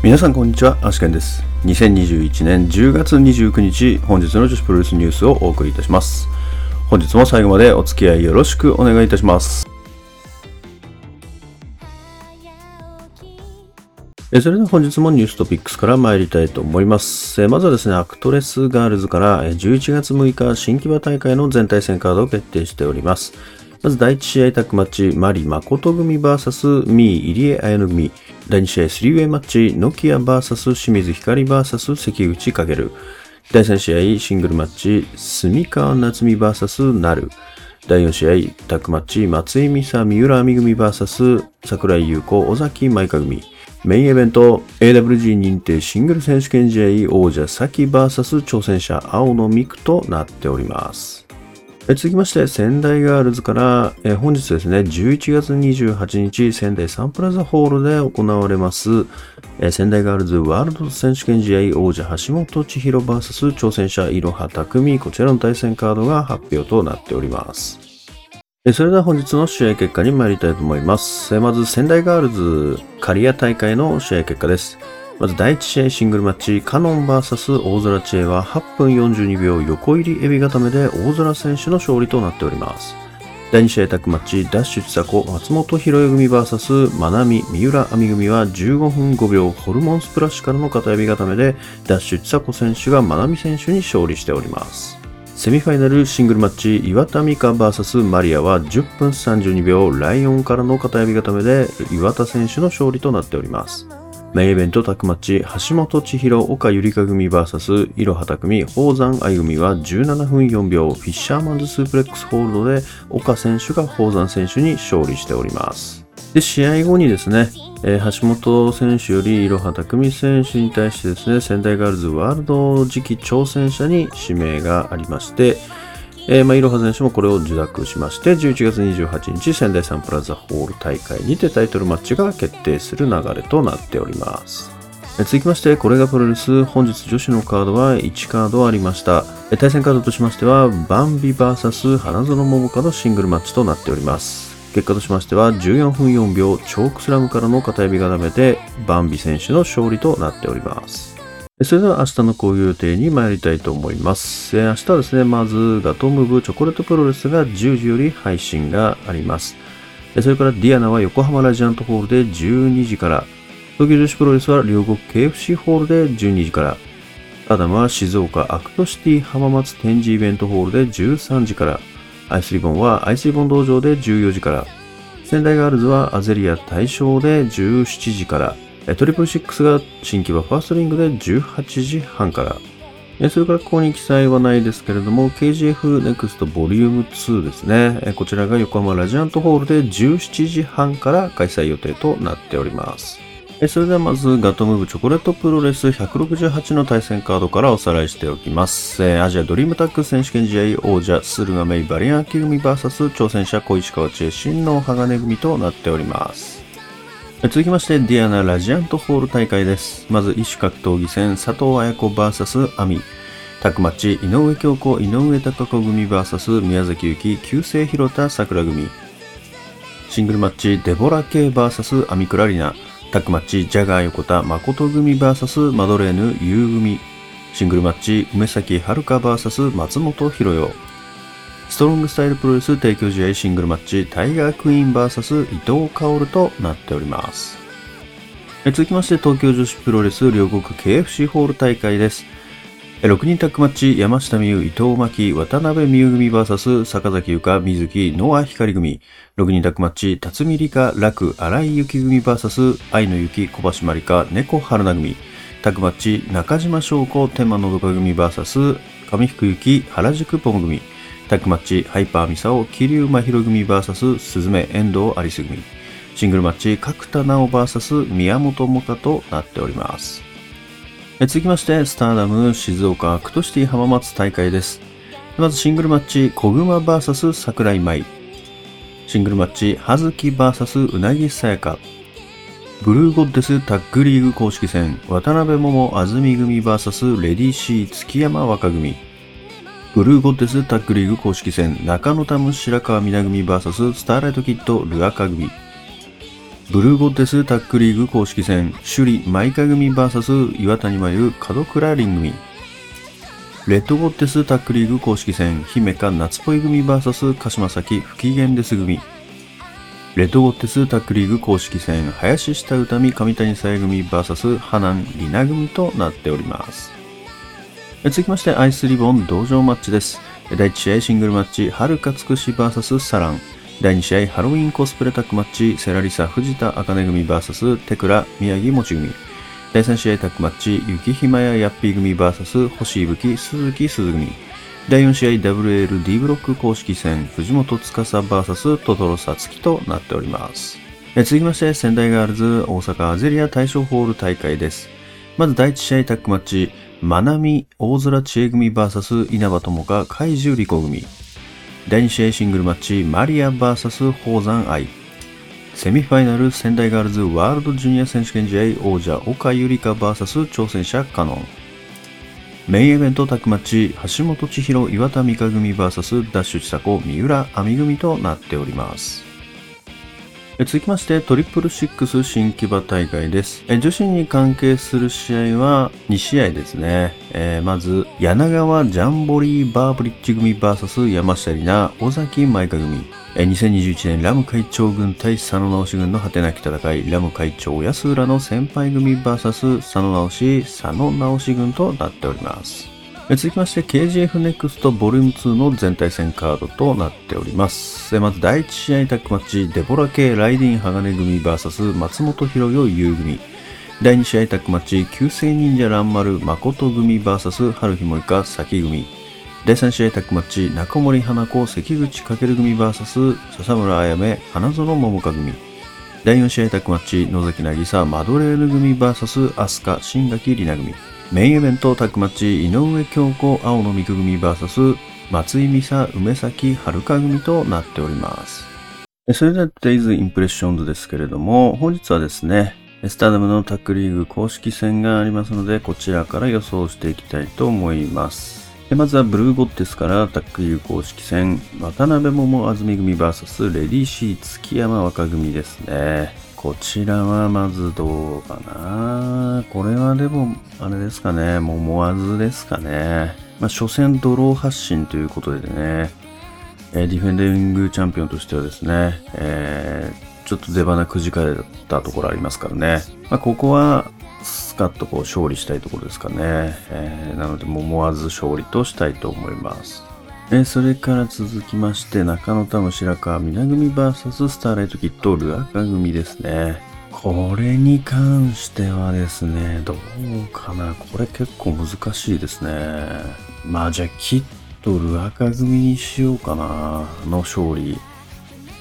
皆さんこんにちは、アシケンです。2021年10月29日、本日の女子プロレスニュースをお送りいたします。本日も最後までお付き合いよろしくお願いいたします。えそれでは本日もニューストピックスから参りたいと思います。えまずはですね、アクトレスガールズから11月6日新木場大会の全対戦カードを決定しております。まず第1試合タッグマッチ、マリ誠組 VS ミー入江彩乃組。第2試合スリーウェイマッチ、ノキア VS 清水光 VS 関口翔。第3試合シングルマッチ、住川夏美 VS なる。第4試合タッグマッチ、松井美沙三浦亜美組 VS 桜井優子尾崎舞香組。メインイベント AWG 認定シングル選手権試合王者サキ VS 挑戦者青野美久となっております。続きまして、仙台ガールズから、え本日ですね、11月28日、仙台サンプラザホールで行われます、え仙台ガールズワールド選手権試合王者橋本千尋 VS 挑戦者いろは匠、こちらの対戦カードが発表となっております。それでは本日の試合結果に参りたいと思います。まず、仙台ガールズ刈谷大会の試合結果です。まず第1試合シングルマッチ、カノン VS 大空知恵は8分42秒横入りエビ固めで大空選手の勝利となっております。第2試合タッグマッチ、ダッシュ千佐子、松本博恵組 VS まなみ、三浦亜美組は15分5秒ホルモンスプラッシュからの片指固めで、ダッシュ千佐子選手がまなみ選手に勝利しております。セミファイナルシングルマッチ、岩田美香 VS マリアは10分32秒ライオンからの片指固めで岩田選手の勝利となっております。メインイベントタッグマッチ、橋本千尋、岡ゆりか組 VS いろはた組、宝山愛組は17分4秒、フィッシャーマンズスープレックスホールドで岡選手が宝山選手に勝利しております。で、試合後にですね、えー橋本選手よりいろはた組選手に対してですね、仙台ガールズワールド次期挑戦者に指名がありまして、えー、まあ、いろは選手もこれを受諾しまして、11月28日、仙台サンプラザホール大会にてタイトルマッチが決定する流れとなっております。続きまして、これがプロレス、本日女子のカードは1カードありました。対戦カードとしましては、バンビ VS 花園桃香のシングルマッチとなっております。結果としましては、14分4秒、チョークスラムからの片指固めで、バンビ選手の勝利となっております。それでは明日のこういう予定に参りたいと思います。明日はですね、まずガトームーブチョコレートプロレスが10時より配信があります。それからディアナは横浜ラジアントホールで12時から、東京女子プロレスは両国 KFC ホールで12時から、スターダムは静岡アクトシティ浜松展示イベントホールで13時から、アイスリボンはアイスリボン道場で14時から、仙台ガールズはアゼリア大賞で17時から、トリプルシックスが新規場ファーストリングで18時半から、それからここに記載はないですけれども、KGF NEXT ボリューム2ですね。こちらが横浜ラジアントホールで17時半から開催予定となっております。それではまずガトムーブチョコレートプロレス168の対戦カードからおさらいしておきます。アジアドリームタッグ選手権試合王者駿河メイバリアンキ組 VS 挑戦者小石川知恵真の鋼組となっております。続きましてディアナラジアントホール大会です。まず異種格闘技戦佐藤綾子 VS アミ。タッグマッチ井上京子井上貴子組 VS 宮崎幸旧姓広田桜組。シングルマッチ、デボラ・ケイ VS アミクラリナ。タッグマッチ、ジャガー横田誠組 VS マドレーヌ優組。シングルマッチ、梅崎遥 VS 松本博代。ストロングスタイルプロレス提供試合シングルマッチ、タイガークイーン VS 伊藤薫となっております。続きまして、東京女子プロレス両国 KFC ホール大会です。6人タッグマッチ、山下美優、伊藤真希、渡辺美優組 VS 坂崎優香、水木、ノア光組。6人タッグマッチ、辰巳理香、楽、荒井幸組 VS 愛の雪、小橋まりか、猫春菜組。タッグマッチ、中島翔子、天満のどか組 VS 上福幸、原宿ポム組。タッグマッチ、ハイパーミサオ、桐生真宙組 VS 鈴芽遠藤アリス組。シングルマッチ、角田奈穂 VS 宮本もかとなっております。続きまして、スターダム静岡アクトシティ浜松大会です。まずシングルマッチ、小熊 VS 桜井まい。シングルマッチ、葉月 VS ウナギ・サヤカ。ブルーゴッデスタッグリーグ公式戦、渡辺桃 AZM 組 VS レディ・C 月山和香組。ブルーゴッデスタッグリーグ公式戦、中野タム白川未奈組 VS スターライトキッド琉悪夏組。ブルーゴッテスタックリーグ公式戦、首里舞香組 VS 岩谷真由門倉凛組。レッドゴッテスタックリーグ公式戦、姫香夏ぽい組 VS 鹿島崎不機嫌です組。レッドゴッテスタックリーグ公式戦、林下歌美上谷さえ組 VS 花南里奈組となっております。続きましてアイスリボン同場マッチです。第1試合シングルマッチ、はるかつくし VS サラン。第2試合ハロウィンコスプレタックマッチ、セラリサ藤田茜組 VS テクラ宮城もち組。第3試合タックマッチ、雪ひまやヤッピー組 VS 星いぶき鈴木鈴組。第4試合 WLD ブロック公式戦、藤本司 VS トトロサツキとなっております。続きまして、仙台ガールズ大阪アゼリア大賞ホール大会です。まず第1試合タックマッチ、まなみ大空知恵組 VS 稲葉友香怪獣リコ組。第2試合シングルマッチ、マリア VS 宝山愛。セミファイナル仙台ガールズワールドジュニア選手権試合王者岡ゆりか VS 挑戦者カノン。メインイベントタックマッチ、橋本千尋岩田美香組 VS ダッシュ千佐子三浦亜美組となっております。続きまして、トリプルシックス新木場大会です。女子に関係する試合は2試合ですね。えー、まず、柳川ジャンボリーバーブリッジ組 VS 山下里奈、尾崎舞香組。2021年ラム会長軍対佐野直し軍の果てなき戦い、ラム会長安浦の先輩組 VS 佐野直し、佐野直し軍となっております。続きまして KGF NEXT ボリューム2の全体戦カードとなっております。まず第1試合タックマッチ、デボラ系ライディン鋼組 VS 松本博代優組。第2試合タックマッチ、旧世忍者乱丸誠組 VS 春日萌香咲組。第3試合タックマッチ、中森花子関口翔組 VS 笹村あやめ花園桃香組。第4試合タックマッチ、野崎渚マドレーヌ組 VS 飛鳥新垣里奈組。メインイベントタックマッチ、井上京子青の三久組 VS 松井美沙梅崎遥組となっております。それでは Today's Impressions ですけれども、本日はですね、スターダムのタックリーグ公式戦がありますので、こちらから予想していきたいと思います。まずはブルーゴッテスからタックリーグ公式戦、渡辺桃安住組 VS レディーシー月山若組ですね。こちらはまずどうかな。これはでも、あれですかね、もう思わずですかね。まあ、初戦ドロー発進ということでね、えディフェンディングチャンピオンとしてはですね、えー、ちょっと出花くじかれたところありますからね。まあ、ここは、スカッとこう勝利したいところですかね。えー、なので、も思わず勝利としたいと思います。えそれから続きまして、中野田の白川皆組 VS スターライトキットルアカ組ですね。これに関してはですね、どうかな。これ結構難しいですね。まあじゃあ、キットルアカ組にしようかな。の勝利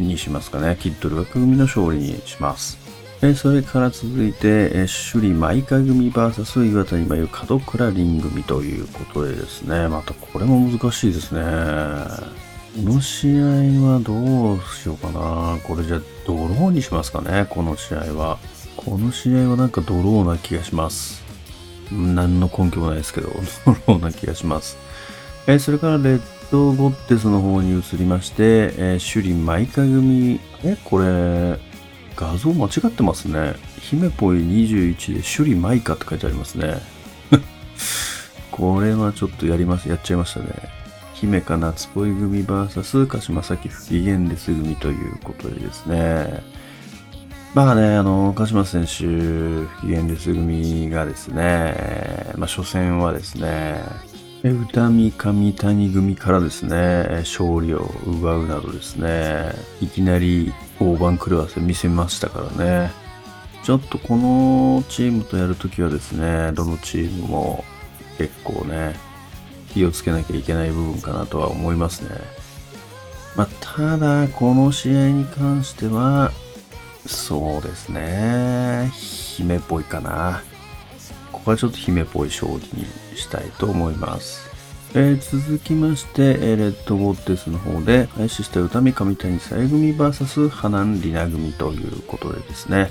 にしますかね。キットルアカ組の勝利にします。えそれから続いて、え首里舞香組 VS 岩谷真由門倉凛組ということでですね、またこれも難しいですね。この試合はどうしようかな。これじゃドローにしますかね、この試合は。この試合はなんかドローな気がします。何の根拠もないですけど、ドローな気がします。えそれからレッドゴッテスの方に移りまして、え首里舞香組、え、これ、画像間違ってますね。姫ぽい21で首里舞香って書いてありますね。これはちょっとやります、やっちゃいましたね。姫か夏ぽい組 VS 鹿島崎不機嫌です組ということでですね。まあね、あの、鹿島選手、不機嫌です組がですね、まあ初戦はですね、歌見上谷組からですね、勝利を奪うなどですね、いきなり大番狂わせ見せましたからね。ちょっとこのチームとやるときはですね、どのチームも結構ね、気をつけなきゃいけない部分かなとは思いますね。まあ、ただ、この試合に関しては、そうですね、姫っぽいかな。ここはちょっと姫っぽい勝利にしたいと思います。えー、続きまして、えー、レッドゴッテスの方で、シスタ歌見上谷さえ組 VS 花南里奈組ということでですね、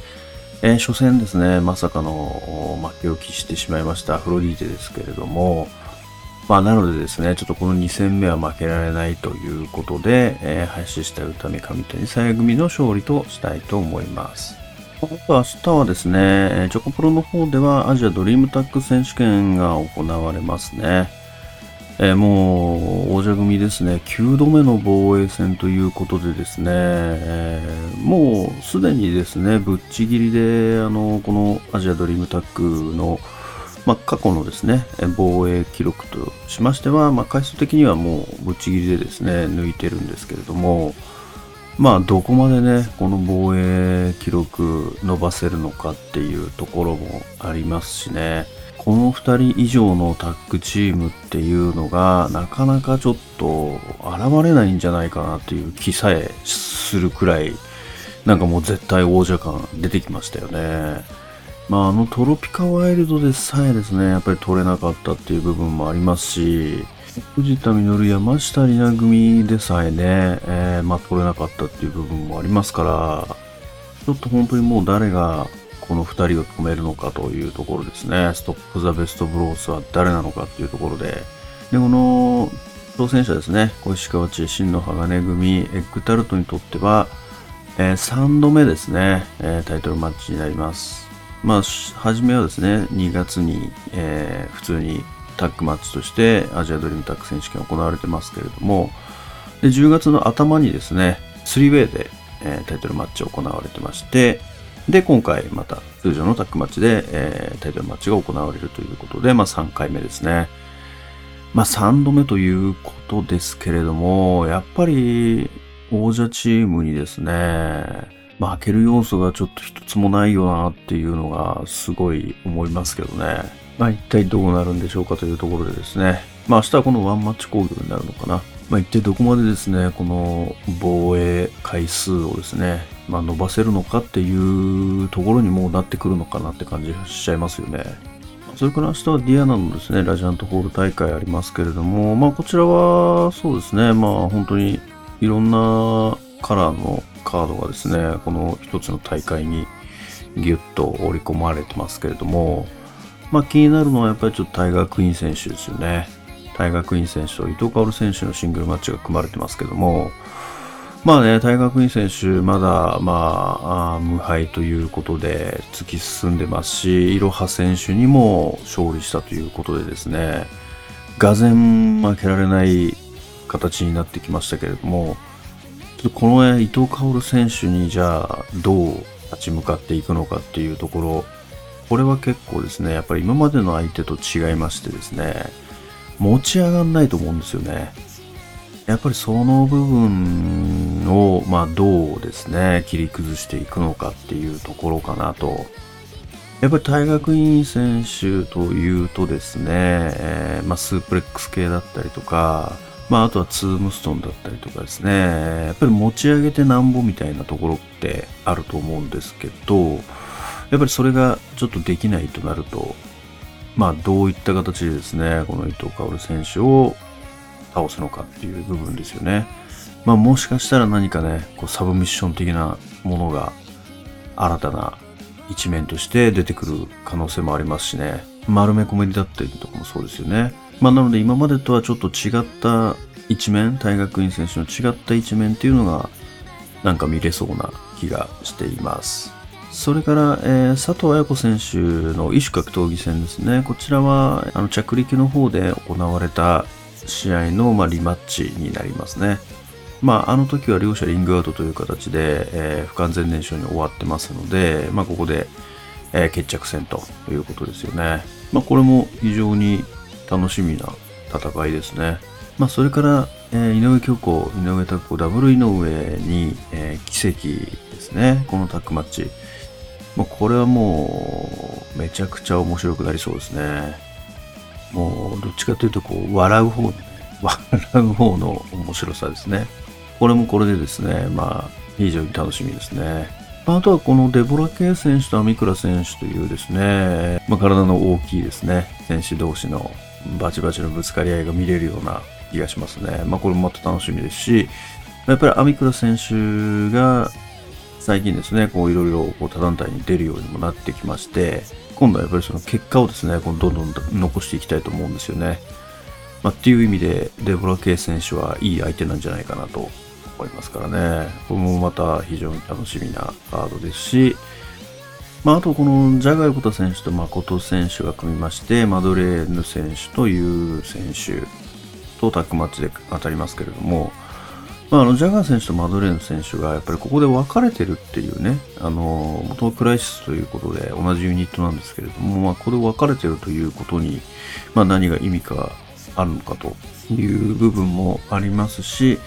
えー、初戦ですね、まさかの負けを喫してしまいましたアフロディーテですけれども、まあ、なのでですね、ちょっとこの2戦目は負けられないということで、えー、林下歌見上谷さえ組の勝利としたいと思います。あと明日はですね、チョコプロの方ではアジアドリームタック選手権が行われますね。えー、もう王者組ですね、9度目の防衛戦ということでですね、えー、もうすでにですね、ぶっちぎりで、あの、このアジアドリームタックの、まあ、過去のですね、防衛記録としましては、まあ、回数的にはもうぶっちぎりでですね、抜いてるんですけれども、まあ、どこまでね、この防衛記録伸ばせるのかっていうところもありますしね。この2人以上のタッグチームっていうのがなかなかちょっと現れないんじゃないかなっていう気さえするくらいなんかもう絶対王者感出てきましたよね。まああのトロピカワイルドでさえですね、やっぱり取れなかったっていう部分もありますし、藤田実山下里奈組でさえね、えー、まあ取れなかったっていう部分もありますから、ちょっと本当にもう誰がこの2人を止めるのかというところですね。ストップ・ザ・ベスト・ブロースは誰なのかっていうところで。で、この挑戦者ですね、小石川知恵、真の鋼組、エッグタルトにとっては、えー、3度目ですね、えー、タイトルマッチになります。まあ、初めはですね、2月に、えー、普通にタッグマッチとしてアジアドリームタッグ選手権行われてますけれども、で10月の頭にですね、3way で、えー、タイトルマッチを行われてまして、で、今回また通常のタッグマッチで、えー、タイトルマッチが行われるということで、まあ3回目ですね。まあ3度目ということですけれども、やっぱり王者チームにですね、負ける要素がちょっと一つもないよなっていうのがすごい思いますけどね。まあ、一体どうなるんでしょうかというところでですね、まあ、明日はこのワンマッチ攻撃になるのかな。まあ、一体どこまでですね、この防衛回数をですね、まあ、伸ばせるのかっていうところにもうなってくるのかなって感じしちゃいますよね。それから明日はディアナのですね、ラジアントホール大会ありますけれども、まあこちらはそうですね、まあ本当にいろんなカラーのカードがですね、この一つの大会にギュッと織り込まれてますけれども、まあ気になるのはやっぱりちょっとタイガークイーン選手ですよね。タイガークイーン選手と伊藤薫選手のシングルマッチが組まれてますけども、まあね、タイガークイーン選手、まだ、まあ、無敗ということで突き進んでますし、いろは選手にも勝利したということでですね、がぜん負けられない形になってきましたけれども、ちょっとこの、ね、伊藤薫選手にじゃあどう立ち向かっていくのかっていうところ、これは結構ですね、やっぱり今までの相手と違いましてですね、持ち上がんないと思うんですよね。やっぱりその部分を、まあ、どうですね、切り崩していくのかっていうところかなと。やっぱり大学院選手というとですね、えー、まあ、スープレックス系だったりとか、まあ、あとはツームストンだったりとかですね、やっぱり持ち上げてなんぼみたいなところってあると思うんですけど、やっぱりそれがちょっとできないとなると、まあどういった形でですね、この伊藤薫選手を倒すのかっていう部分ですよね。まあもしかしたら何かね、こうサブミッション的なものが新たな一面として出てくる可能性もありますしね。丸め込みだったりとかもそうですよね。まあなので今までとはちょっと違った一面、大学院選手の違った一面っていうのがなんか見れそうな気がしています。それから、えー、佐藤綾子選手の異種格闘技戦ですね。こちらは、あの、着陸の方で行われた試合の、まあ、リマッチになりますね。まあ、あの時は両者リングアウトという形で、えー、不完全燃焼に終わってますので、まあ、ここで、えー、決着戦ということですよね。まあ、これも非常に楽しみな戦いですね。まあ、それから、えー、井上京子、井上拓子、ダブル井上に、えー、奇跡ですね。このタッグマッチ。もうこれはもう、めちゃくちゃ面白くなりそうですね。もう、どっちかというと、こう、笑う方のね、笑う方の面白さですね。これもこれでですね、まあ、非常に楽しみですね。あとはこのデボラ・ケイ選手とアミクラ選手というですね、まあ、体の大きいですね、選手同士のバチバチのぶつかり合いが見れるような気がしますね。まあ、これもまた楽しみですし、やっぱりアミクラ選手が最近ですね、こういろいろこう他団体に出るようにもなってきまして、今度はやっぱりその結果をですね、このどんどん残していきたいと思うんですよね。まあ、っていう意味で、デボラ・ケイ選手はいい相手なんじゃないかなと思いますからね。これもまた非常に楽しみなカードですし、まあ、あとこのジャガー横田選手と誠選手が組みまして、マドレーヌ選手とユー選手とタッグマッチで当たりますけれども、まあ、あのジャガー選手とマドレーヌ選手がやっぱりここで分かれてるっていうね、あの元はクライシスということで同じユニットなんですけれども、まあ、ここで分かれてるということに、まあ、何が意味があるのかという部分もありますし、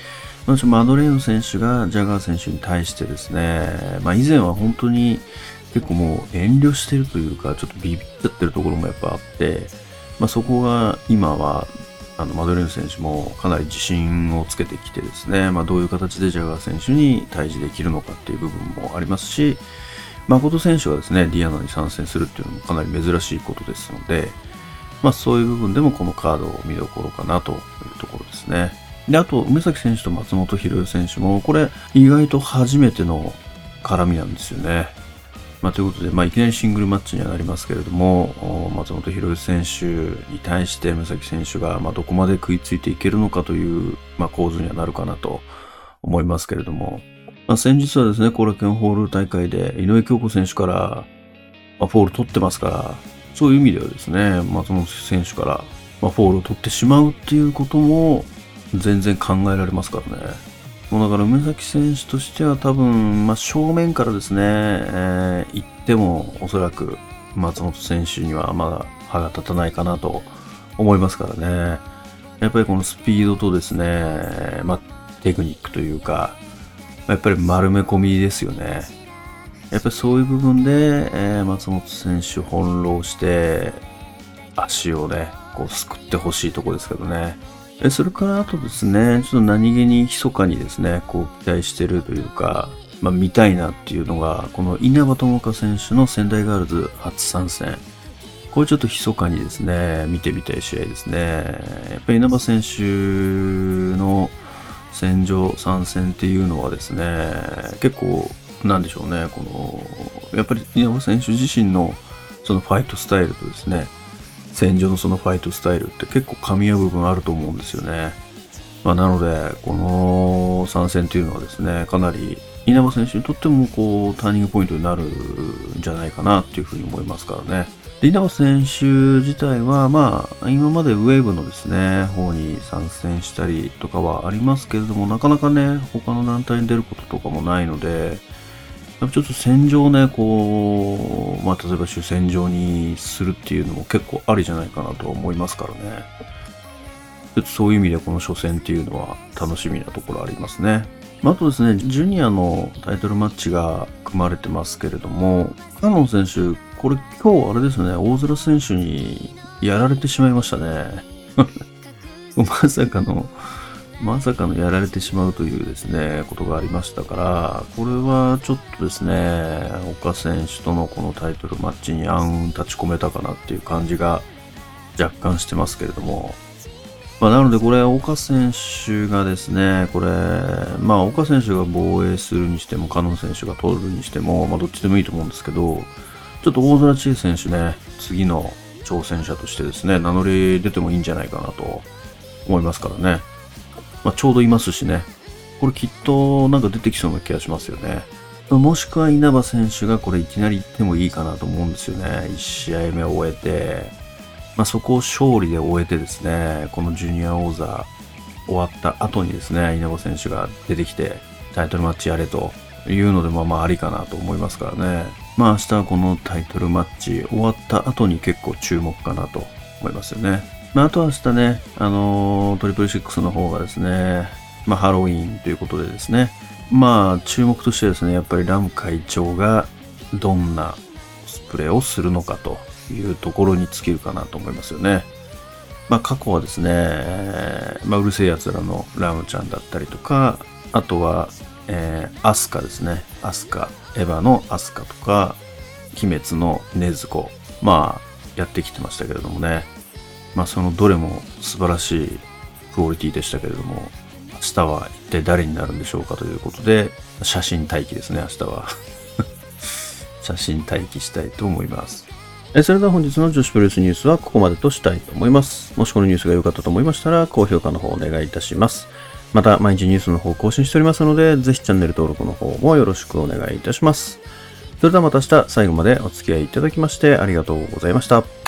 まあマドレーヌ選手がジャガー選手に対してですね、まあ、以前は本当に結構もう遠慮してるというか、ちょっとビビっちゃってるところもやっぱあって、まあ、そこが今は、あの、マドレーヌ選手もかなり自信をつけてきてですね、まあ、どういう形でジャガー選手に対峙できるのかっていう部分もありますし、誠選手がですね、ディアナに参戦するっていうのもかなり珍しいことですので、まあそういう部分でもこのカードを見どころかなというところですね。で、あと、梅崎選手と松本博代選手も、これ意外と初めての絡みなんですよね。まあ、ということで、まあ、いきなりシングルマッチにはなりますけれども、松本博選手に対して、目崎選手が、まあ、どこまで食いついていけるのかという、まあ、構図にはなるかなと思いますけれども、まあ、先日はですね、コラケンホール大会で、井上京子選手から、まあ、フォール取ってますから、そういう意味ではですね、松本選手から、まあ、フォールを取ってしまうっていうことも、全然考えられますからね。もうだから梅崎選手としては多分、まあ、正面からですね、えー、行ってもおそらく松本選手にはまだ歯が立たないかなと思いますからね。やっぱりこのスピードとですね、まあ、テクニックというか、やっぱり丸め込みですよね。やっぱりそういう部分で、えー、松本選手翻弄して、足をね、こうすくってほしいとこですけどね。えそれからあとですね、ちょっと何気に密かにですね、こう期待してるというか、まあ見たいなっていうのが、この稲葉友香選手の仙台ガールズ初参戦。これちょっと密かにですね、見てみたい試合ですね。やっぱり稲葉選手の戦場参戦っていうのはですね、結構、なんでしょうね、この、やっぱり稲葉選手自身のそのファイトスタイルとですね、戦場のそのファイトスタイルって結構噛み合う部分あると思うんですよね。まあ、なので、この参戦というのはですね、かなり稲葉選手にとってもこうターニングポイントになるんじゃないかなっていうふうに思いますからね。で稲葉選手自体は、まあ、今までウェーブのですね、方に参戦したりとかはありますけれども、なかなかね、他の団体に出ることとかもないので、やっぱちょっと戦場ね、こう、まあ、例えば主戦場にするっていうのも結構ありじゃないかなと思いますからね。ちょっとそういう意味でこの初戦っていうのは楽しみなところありますね。あとですね、ジュニアのタイトルマッチが組まれてますけれども、カノン選手、これ今日あれですね、大空選手にやられてしまいましたね。まさかのまさかのやられてしまうというですね、ことがありましたから、これはちょっとですね、岡選手とのこのタイトルマッチに暗雲立ち込めたかなっていう感じが若干してますけれども、まあ、なのでこれ、岡選手がですね、これ、まあ、岡選手が防衛するにしても、加納選手が取るにしても、まあ、どっちでもいいと思うんですけど、ちょっと大空知恵選手ね、次の挑戦者としてですね、名乗り出てもいいんじゃないかなと思いますからね。まあ、ちょうどいますしね。これきっとなんか出てきそうな気がしますよね。もしくは稲葉選手がこれいきなり行ってもいいかなと思うんですよね。1試合目を終えて、まあ、そこを勝利で終えてですね、このジュニア王座終わった後にですね、稲葉選手が出てきてタイトルマッチやれというのでまあまあありかなと思いますからね。まあ明日はこのタイトルマッチ終わった後に結構注目かなと思いますよね。まあ、あとは明日ね、あのー、トリプルシックスの方がですね、まあ、ハロウィーンということでですね、まあ、注目としてですね、やっぱりラム会長がどんなスプレーをするのかというところに尽きるかなと思いますよね。まあ、過去はですね、まあ、うるせえ奴らのラムちゃんだったりとか、あとは、えー、アスカですね。アスカ、エヴァのアスカとか、鬼滅の禰豆子、まあ、やってきてましたけれどもね。まあそのどれも素晴らしいクオリティでしたけれども、明日は一体誰になるんでしょうかということで、写真待機ですね、明日は。写真待機したいと思います。それでは本日の女子プロレスニュースはここまでとしたいと思います。もしこのニュースが良かったと思いましたら、高評価の方をお願いいたします。また、毎日ニュースの方更新しておりますので、ぜひチャンネル登録の方もよろしくお願いいたします。それではまた明日最後までお付き合いいただきましてありがとうございました。